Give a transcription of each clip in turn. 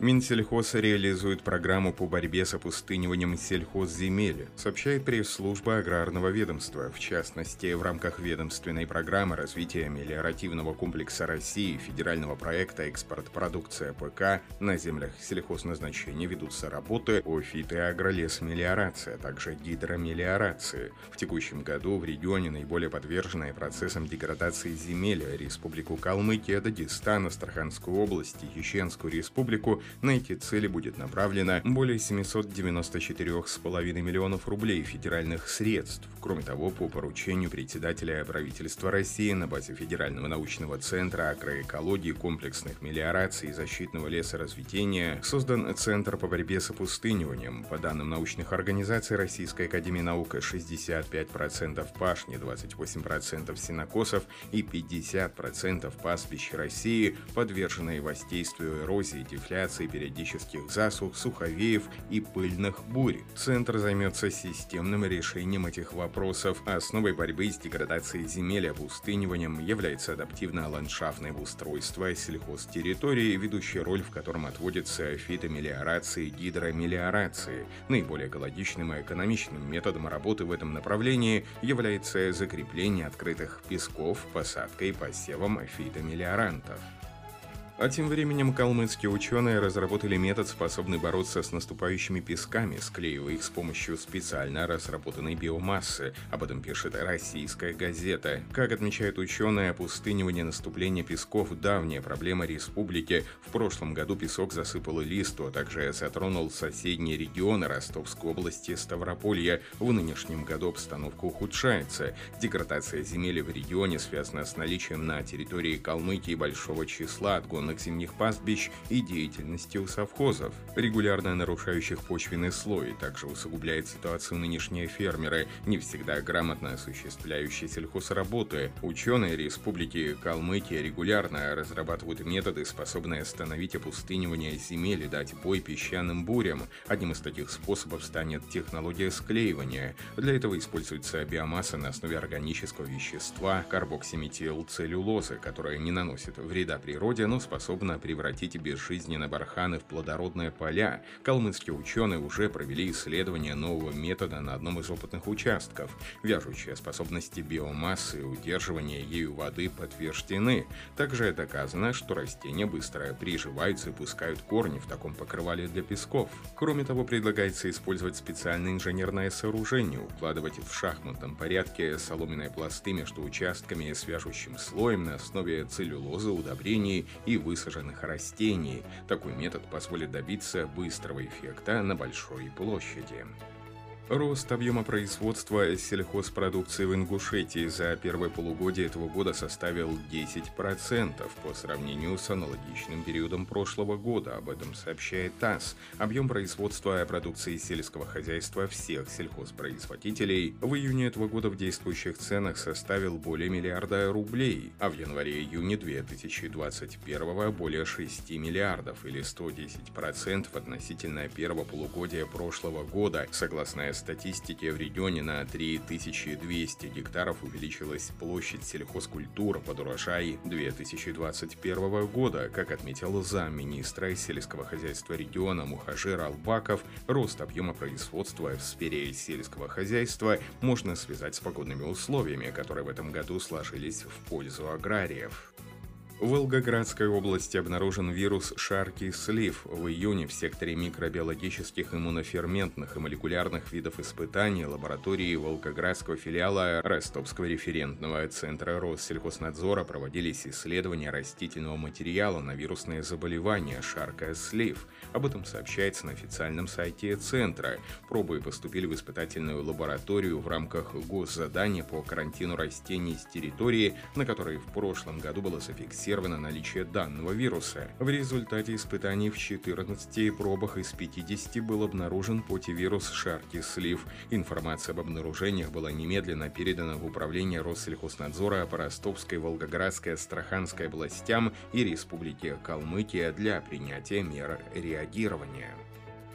Минсельхоз реализует программу по борьбе с опустыниванием сельхозземель, сообщает пресс-служба аграрного ведомства. В частности, в рамках ведомственной программы развития мелиоративного комплекса России федерального проекта «Экспорт продукция ПК» на землях сельхозназначения ведутся работы о фито- и агролесмелиорации, а также гидромелиорации. В текущем году в регионе наиболее подверженные процессам деградации земель Республику Калмыкия, Дагестан, Астраханскую область Чеченскую республику на эти цели будет направлено более 794,5 миллионов рублей федеральных средств. Кроме того, по поручению председателя правительства России на базе Федерального научного центра агроэкологии, комплексных мелиораций и защитного лесоразведения создан Центр по борьбе с опустыниванием. По данным научных организаций Российской Академии Наук, 65% пашни, 28% сенокосов и 50% пастбищ России подвержены воздействию эрозии, дефляции ликвидации периодических засух, суховеев и пыльных бурь. Центр займется системным решением этих вопросов. Основой борьбы с деградацией земель и опустыниванием является адаптивное ландшафтное устройство сельхозтерритории, ведущая роль в котором отводится фитомелиорации и гидромелиорации. Наиболее экологичным и экономичным методом работы в этом направлении является закрепление открытых песков посадкой и посевом фитомелиорантов. А тем временем калмыцкие ученые разработали метод, способный бороться с наступающими песками, склеивая их с помощью специально разработанной биомассы. Об этом пишет российская газета. Как отмечают ученые, опустынивание наступления песков – давняя проблема республики. В прошлом году песок засыпал Листу, а также затронул соседние регионы Ростовской области Ставрополья. В нынешнем году обстановка ухудшается. Деградация земель в регионе связана с наличием на территории Калмыкии большого числа отгонов незаконных зимних пастбищ и деятельности у совхозов, регулярно нарушающих почвенный слой, также усугубляет ситуацию нынешние фермеры, не всегда грамотно осуществляющие сельхозработы. Ученые Республики Калмыкия регулярно разрабатывают методы, способные остановить опустынивание земель и дать бой песчаным бурям. Одним из таких способов станет технология склеивания. Для этого используется биомасса на основе органического вещества карбоксиметилцеллюлозы, которая не наносит вреда природе, но способна способна превратить безжизненные барханы в плодородные поля. Калмыцкие ученые уже провели исследование нового метода на одном из опытных участков. Вяжущие способности биомассы и удерживание ею воды подтверждены. Также доказано, что растения быстро приживаются и пускают корни в таком покрывале для песков. Кроме того, предлагается использовать специальное инженерное сооружение, укладывать в шахматном порядке соломенные пласты между участками с вяжущим слоем на основе целлюлозы, удобрений и высаженных растений. Такой метод позволит добиться быстрого эффекта на большой площади. Рост объема производства сельхозпродукции в Ингушетии за первое полугодие этого года составил 10% по сравнению с аналогичным периодом прошлого года, об этом сообщает ТАСС. Объем производства продукции сельского хозяйства всех сельхозпроизводителей в июне этого года в действующих ценах составил более миллиарда рублей, а в январе-июне 2021 более 6 миллиардов или 110% относительно первого полугодия прошлого года, согласно статистике в регионе на 3200 гектаров увеличилась площадь сельхозкультур под урожай 2021 года. Как отметил замминистра сельского хозяйства региона Мухажир Албаков, рост объема производства в сфере сельского хозяйства можно связать с погодными условиями, которые в этом году сложились в пользу аграриев. В Волгоградской области обнаружен вирус шарки слив. В июне в секторе микробиологических иммуноферментных и молекулярных видов испытаний лаборатории Волгоградского филиала Ростовского референтного центра Россельхознадзора проводились исследования растительного материала на вирусные заболевания шарка слив. Об этом сообщается на официальном сайте центра. Пробы поступили в испытательную лабораторию в рамках госзадания по карантину растений с территории, на которой в прошлом году было зафиксировано зафиксировано наличие данного вируса. В результате испытаний в 14 пробах из 50 был обнаружен потивирус шарки-слив. Информация об обнаружениях была немедленно передана в Управление Россельхознадзора по Ростовской, Волгоградской, Астраханской областям и Республике Калмыкия для принятия мер реагирования.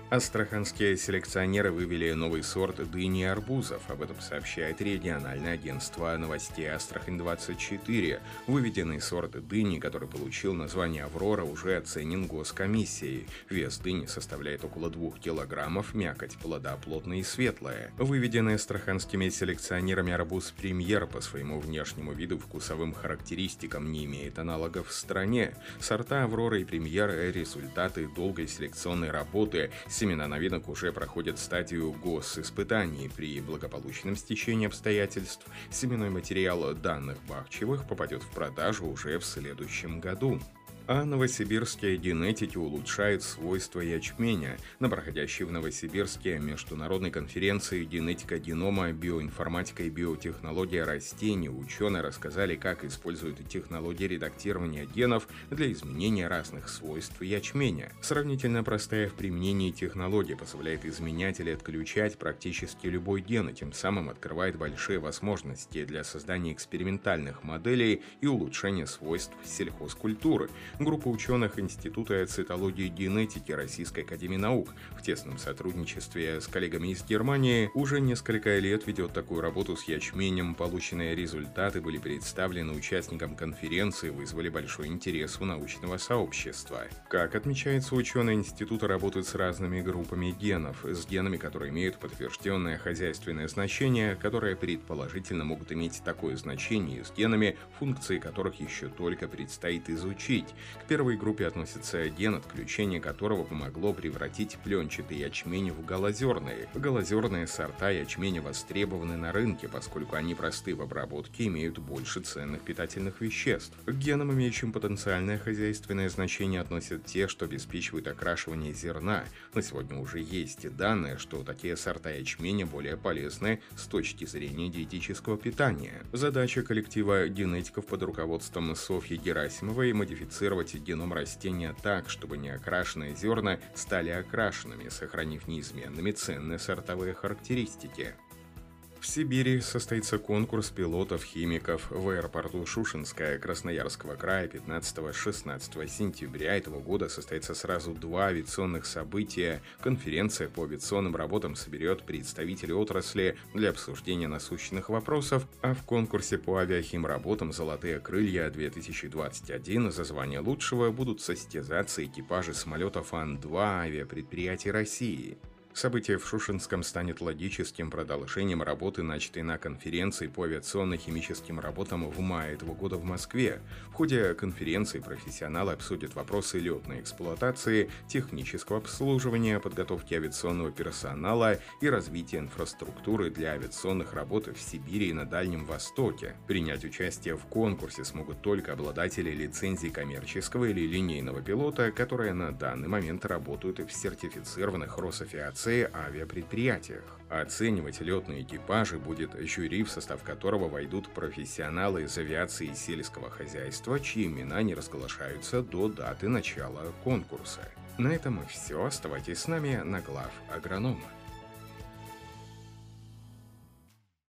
Астраханские селекционеры вывели новый сорт дыни и арбузов. Об этом сообщает региональное агентство новостей «Астрахань-24». Выведенный сорт дыни, который получил название «Аврора», уже оценен госкомиссией. Вес дыни составляет около 2 килограммов, мякоть плода плотная и светлая. Выведенный астраханскими селекционерами арбуз «Премьер» по своему внешнему виду вкусовым характеристикам не имеет аналогов в стране. Сорта «Аврора» и «Премьер» – результаты долгой селекционной работы – Семена новинок уже проходят стадию госиспытаний. При благополучном стечении обстоятельств семенной материал данных Бахчевых попадет в продажу уже в следующем году а новосибирские генетики улучшают свойства ячменя. На проходящей в Новосибирске международной конференции «Генетика генома, биоинформатика и биотехнология растений» ученые рассказали, как используют технологии редактирования генов для изменения разных свойств ячменя. Сравнительно простая в применении технология позволяет изменять или отключать практически любой ген и тем самым открывает большие возможности для создания экспериментальных моделей и улучшения свойств сельхозкультуры. Группа ученых Института цитологии и генетики Российской Академии Наук в тесном сотрудничестве с коллегами из Германии уже несколько лет ведет такую работу с ячменем. Полученные результаты были представлены участникам конференции, вызвали большой интерес у научного сообщества. Как отмечается, ученые института работают с разными группами генов, с генами, которые имеют подтвержденное хозяйственное значение, которые предположительно могут иметь такое значение, и с генами, функции которых еще только предстоит изучить. К первой группе относится ген, отключение которого помогло превратить пленчатый ячмень в голозерные. Голозерные сорта ячменя востребованы на рынке, поскольку они просты в обработке и имеют больше ценных питательных веществ. К генам, имеющим потенциальное хозяйственное значение, относят те, что обеспечивают окрашивание зерна. На сегодня уже есть данные, что такие сорта ячменя более полезны с точки зрения диетического питания. Задача коллектива генетиков под руководством Софьи Герасимовой модифицировать модифицировать геном растения так, чтобы неокрашенные зерна стали окрашенными, сохранив неизменными ценные сортовые характеристики. В Сибири состоится конкурс пилотов-химиков в аэропорту Шушинская Красноярского края 15-16 сентября этого года состоится сразу два авиационных события. Конференция по авиационным работам соберет представителей отрасли для обсуждения насущных вопросов, а в конкурсе по авиахимработам «Золотые крылья-2021» за звание лучшего будут состязаться экипажи самолетов Ан-2 авиапредприятий России. Событие в Шушинском станет логическим продолжением работы, начатой на конференции по авиационно-химическим работам в мае этого года в Москве. В ходе конференции профессионалы обсудят вопросы летной эксплуатации, технического обслуживания, подготовки авиационного персонала и развития инфраструктуры для авиационных работ в Сибири и на Дальнем Востоке. Принять участие в конкурсе смогут только обладатели лицензии коммерческого или линейного пилота, которые на данный момент работают в сертифицированных Росавиации авиации авиапредприятиях. Оценивать летные экипажи будет жюри, в состав которого войдут профессионалы из авиации и сельского хозяйства, чьи имена не разглашаются до даты начала конкурса. На этом все. Оставайтесь с нами на глав агронома.